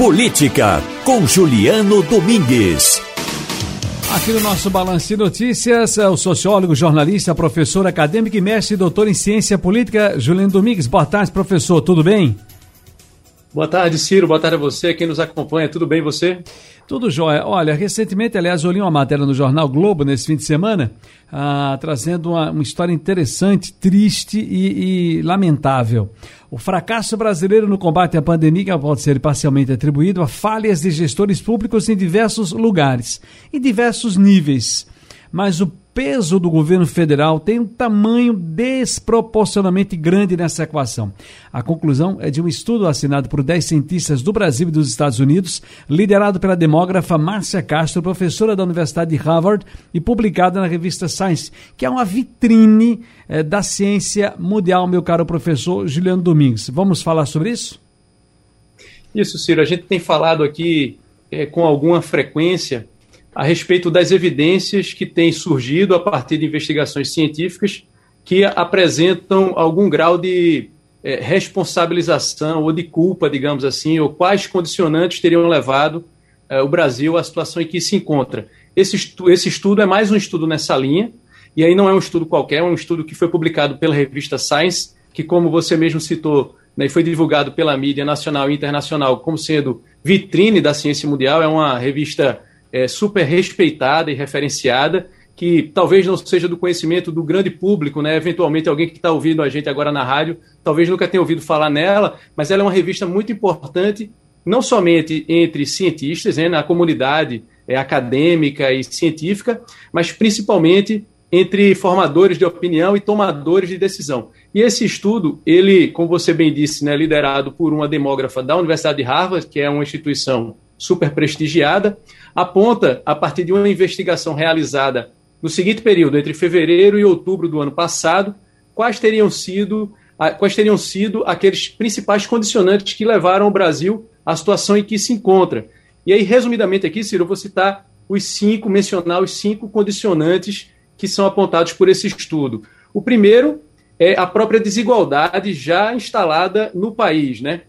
Política, com Juliano Domingues. Aqui no nosso Balanço de Notícias, é o sociólogo, jornalista, professor acadêmico e mestre e doutor em ciência política, Juliano Domingues. Boa tarde, professor, tudo bem? Boa tarde, Ciro. Boa tarde a você, quem nos acompanha. Tudo bem você? Tudo jóia. Olha, recentemente, aliás, eu li uma matéria no jornal Globo nesse fim de semana, ah, trazendo uma, uma, história interessante, triste e, e, lamentável. O fracasso brasileiro no combate à pandemia pode ser parcialmente atribuído a falhas de gestores públicos em diversos lugares, em diversos níveis. Mas o peso do governo federal tem um tamanho desproporcionalmente grande nessa equação. A conclusão é de um estudo assinado por 10 cientistas do Brasil e dos Estados Unidos, liderado pela demógrafa Márcia Castro, professora da Universidade de Harvard e publicado na revista Science, que é uma vitrine eh, da ciência mundial, meu caro professor Juliano Domingues. Vamos falar sobre isso? Isso, Ciro. A gente tem falado aqui eh, com alguma frequência a respeito das evidências que têm surgido a partir de investigações científicas que apresentam algum grau de é, responsabilização ou de culpa, digamos assim, ou quais condicionantes teriam levado é, o Brasil à situação em que se encontra. Esse, estu esse estudo é mais um estudo nessa linha, e aí não é um estudo qualquer, é um estudo que foi publicado pela revista Science, que, como você mesmo citou, né, foi divulgado pela mídia nacional e internacional como sendo vitrine da ciência mundial, é uma revista é, super respeitada e referenciada, que talvez não seja do conhecimento do grande público, né? Eventualmente alguém que está ouvindo a gente agora na rádio, talvez nunca tenha ouvido falar nela, mas ela é uma revista muito importante, não somente entre cientistas, né, na comunidade é, acadêmica e científica, mas principalmente entre formadores de opinião e tomadores de decisão. E esse estudo, ele, como você bem disse, né, liderado por uma demógrafa da Universidade de Harvard, que é uma instituição super prestigiada, aponta, a partir de uma investigação realizada no seguinte período, entre fevereiro e outubro do ano passado, quais teriam sido, quais teriam sido aqueles principais condicionantes que levaram o Brasil à situação em que se encontra. E aí, resumidamente aqui, Ciro, eu vou citar os cinco, mencionar os cinco condicionantes que são apontados por esse estudo. O primeiro é a própria desigualdade já instalada no país, né?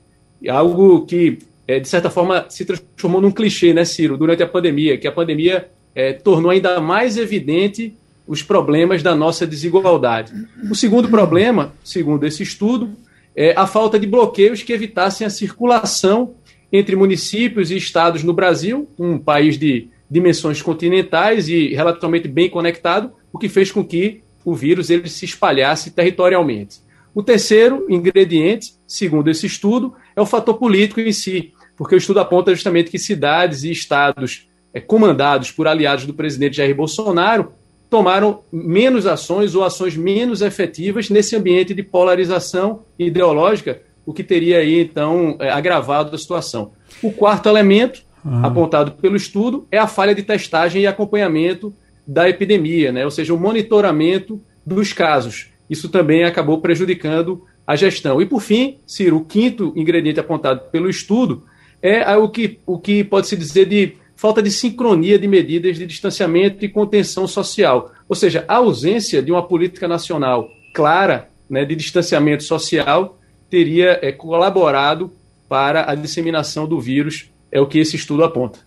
Algo que é, de certa forma, se transformou num clichê, né, Ciro, durante a pandemia, que a pandemia é, tornou ainda mais evidente os problemas da nossa desigualdade. O segundo problema, segundo esse estudo, é a falta de bloqueios que evitassem a circulação entre municípios e estados no Brasil, um país de dimensões continentais e relativamente bem conectado, o que fez com que o vírus ele se espalhasse territorialmente. O terceiro ingrediente, segundo esse estudo, é o fator político em si, porque o estudo aponta justamente que cidades e estados é, comandados por aliados do presidente Jair Bolsonaro tomaram menos ações ou ações menos efetivas nesse ambiente de polarização ideológica, o que teria aí, então, é, agravado a situação. O quarto elemento, uhum. apontado pelo estudo, é a falha de testagem e acompanhamento da epidemia, né? ou seja, o monitoramento dos casos. Isso também acabou prejudicando a gestão. E, por fim, Ciro, o quinto ingrediente apontado pelo estudo é o que, o que pode se dizer de falta de sincronia de medidas de distanciamento e contenção social. Ou seja, a ausência de uma política nacional clara né, de distanciamento social teria é, colaborado para a disseminação do vírus, é o que esse estudo aponta.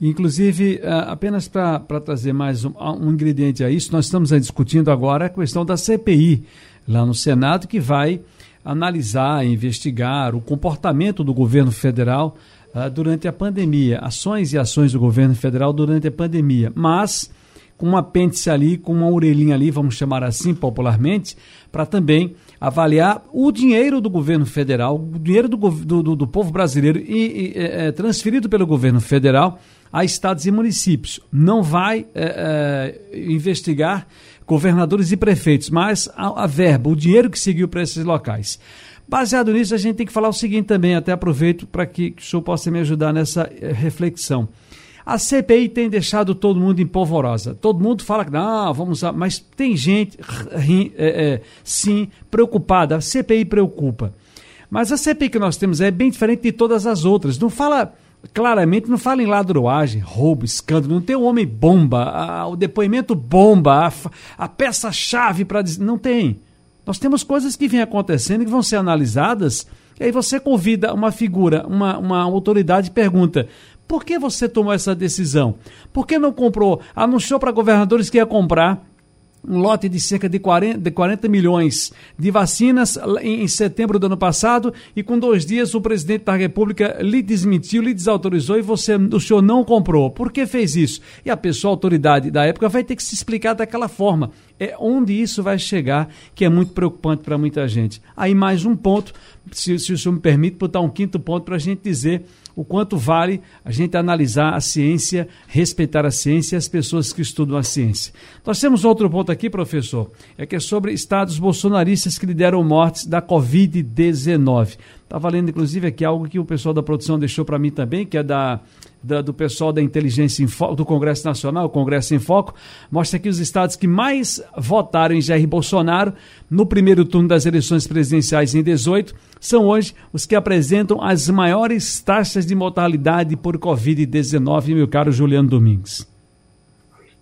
Inclusive, apenas para trazer mais um, um, ingrediente a isso, nós estamos discutindo agora a questão da CPI lá no Senado, que vai analisar, investigar o comportamento do governo federal uh, durante a pandemia, ações e ações do governo federal durante a pandemia, mas com um apêndice ali, com uma orelhinha ali, vamos chamar assim popularmente, para também avaliar o dinheiro do governo federal, o dinheiro do, do, do povo brasileiro e, e é, transferido pelo governo federal a estados e municípios. Não vai é, é, investigar governadores e prefeitos, mas a, a verba, o dinheiro que seguiu para esses locais. Baseado nisso, a gente tem que falar o seguinte também, até aproveito para que, que o senhor possa me ajudar nessa é, reflexão. A CPI tem deixado todo mundo em polvorosa. Todo mundo fala que não, vamos lá, mas tem gente, é, é, sim, preocupada. A CPI preocupa. Mas a CPI que nós temos é bem diferente de todas as outras. Não fala claramente não fala em ladroagem, roubo, escândalo, não tem o homem bomba, a, o depoimento bomba, a, a peça-chave para dizer. Não tem. Nós temos coisas que vêm acontecendo que vão ser analisadas E aí você convida uma figura, uma, uma autoridade e pergunta: por que você tomou essa decisão? Por que não comprou? Anunciou para governadores que ia comprar um lote de cerca de 40, de 40 milhões de vacinas em, em, setembro do ano passado e com dois dias o presidente da República lhe desmentiu, lhe desautorizou e você, o senhor não comprou. Por que fez isso? E a pessoa, a autoridade da época, vai ter que se explicar daquela forma. É onde isso vai chegar, que é muito preocupante para muita gente. Aí mais um ponto, se, se o senhor me permite, botar um quinto ponto para a gente dizer o quanto vale a gente analisar a ciência, respeitar a ciência e as pessoas que estudam a ciência. Nós temos outro ponto aqui, professor, é que é sobre estados bolsonaristas que lideram mortes da Covid-19. Está valendo, inclusive, aqui algo que o pessoal da produção deixou para mim também, que é da da, do pessoal da Inteligência Foco, do Congresso Nacional, o Congresso em Foco, mostra que os estados que mais votaram em Jair Bolsonaro no primeiro turno das eleições presidenciais em 18 são hoje os que apresentam as maiores taxas de mortalidade por Covid-19, meu caro Juliano Domingues.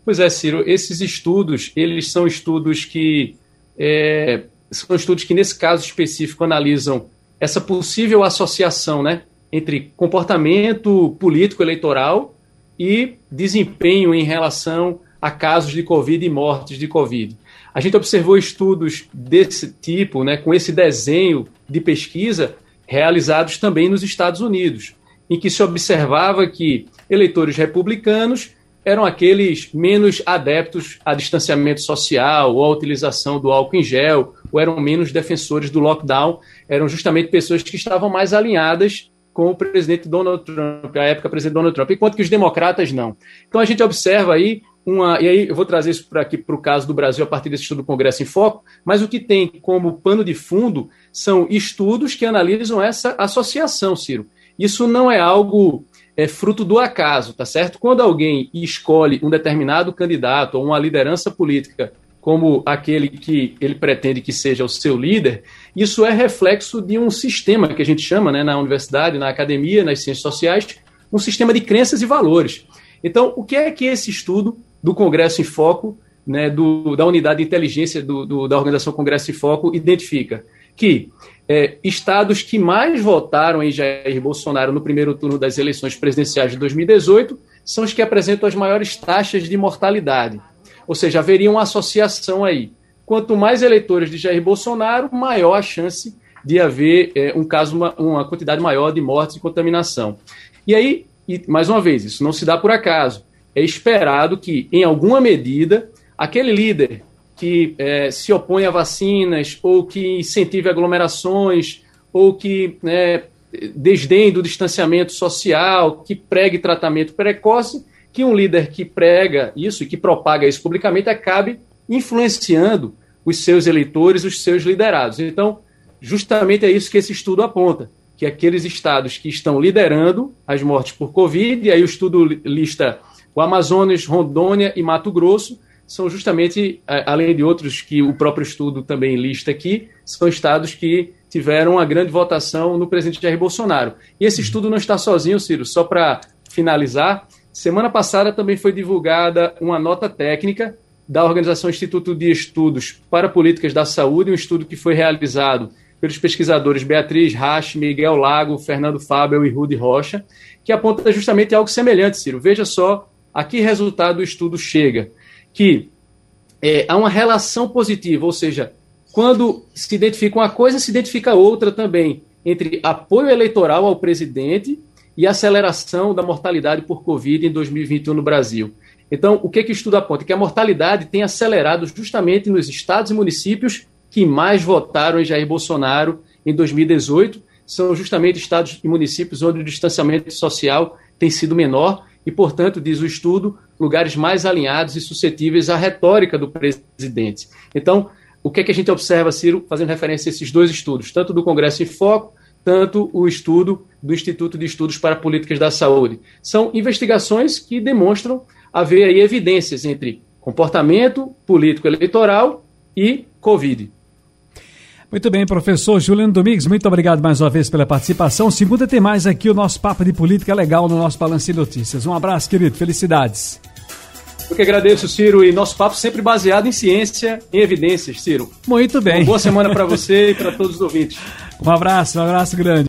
Pois é, Ciro, esses estudos, eles são estudos que é, são estudos que nesse caso específico analisam essa possível associação, né, entre comportamento político eleitoral e desempenho em relação a casos de Covid e mortes de Covid. A gente observou estudos desse tipo, né, com esse desenho de pesquisa, realizados também nos Estados Unidos, em que se observava que eleitores republicanos eram aqueles menos adeptos a distanciamento social ou a utilização do álcool em gel, ou eram menos defensores do lockdown, eram justamente pessoas que estavam mais alinhadas com o presidente Donald Trump, a época presidente Donald Trump, enquanto que os democratas não. Então a gente observa aí uma. E aí eu vou trazer isso para aqui para o caso do Brasil a partir desse estudo do Congresso em Foco, mas o que tem como pano de fundo são estudos que analisam essa associação, Ciro. Isso não é algo é fruto do acaso, tá certo? Quando alguém escolhe um determinado candidato ou uma liderança política como aquele que ele pretende que seja o seu líder, isso é reflexo de um sistema que a gente chama né, na universidade, na academia, nas ciências sociais, um sistema de crenças e valores. Então, o que é que esse estudo do Congresso em Foco, né, do, da unidade de inteligência do, do, da Organização Congresso em Foco, identifica? Que é, estados que mais votaram em Jair Bolsonaro no primeiro turno das eleições presidenciais de 2018 são os que apresentam as maiores taxas de mortalidade. Ou seja, haveria uma associação aí. Quanto mais eleitores de Jair Bolsonaro, maior a chance de haver é, um caso, uma, uma, quantidade maior de mortes e contaminação. E aí, e, mais uma vez, isso não se dá por acaso. É esperado que, em alguma medida, aquele líder que é, se opõe a vacinas ou que incentive aglomerações ou que né, desdém do distanciamento social, que pregue tratamento precoce, que um líder que prega isso e que propaga isso publicamente acabe influenciando os seus eleitores, os seus liderados. Então, justamente é isso que esse estudo aponta, que aqueles estados que estão liderando as mortes por Covid, e aí o estudo lista o Amazonas, Rondônia e Mato Grosso, são justamente, além de outros que o próprio estudo também lista aqui, são estados que tiveram uma grande votação no presidente Jair Bolsonaro. E esse estudo não está sozinho, Ciro, só para finalizar, Semana passada também foi divulgada uma nota técnica da Organização Instituto de Estudos para Políticas da Saúde, um estudo que foi realizado pelos pesquisadores Beatriz Rache, Miguel Lago, Fernando Fábio e Rudy Rocha, que aponta justamente algo semelhante, Ciro. Veja só a que resultado o estudo chega, que é, há uma relação positiva, ou seja, quando se identifica uma coisa, se identifica outra também, entre apoio eleitoral ao presidente e aceleração da mortalidade por Covid em 2021 no Brasil. Então, o que, que o estudo aponta? Que a mortalidade tem acelerado justamente nos estados e municípios que mais votaram em Jair Bolsonaro em 2018. São justamente estados e municípios onde o distanciamento social tem sido menor e, portanto, diz o estudo, lugares mais alinhados e suscetíveis à retórica do presidente. Então, o que, que a gente observa, Ciro, fazendo referência a esses dois estudos, tanto do Congresso em Foco tanto o estudo do Instituto de Estudos para Políticas da Saúde. São investigações que demonstram haver aí evidências entre comportamento político eleitoral e Covid. Muito bem, professor Juliano Domingues, muito obrigado mais uma vez pela participação. Segunda tem mais aqui o nosso papo de política legal no nosso Balanço de Notícias. Um abraço, querido. Felicidades. Eu que agradeço, Ciro, e nosso papo sempre baseado em ciência, em evidências, Ciro. Muito bem. Uma boa semana para você e para todos os ouvintes. Um abraço, um abraço grande.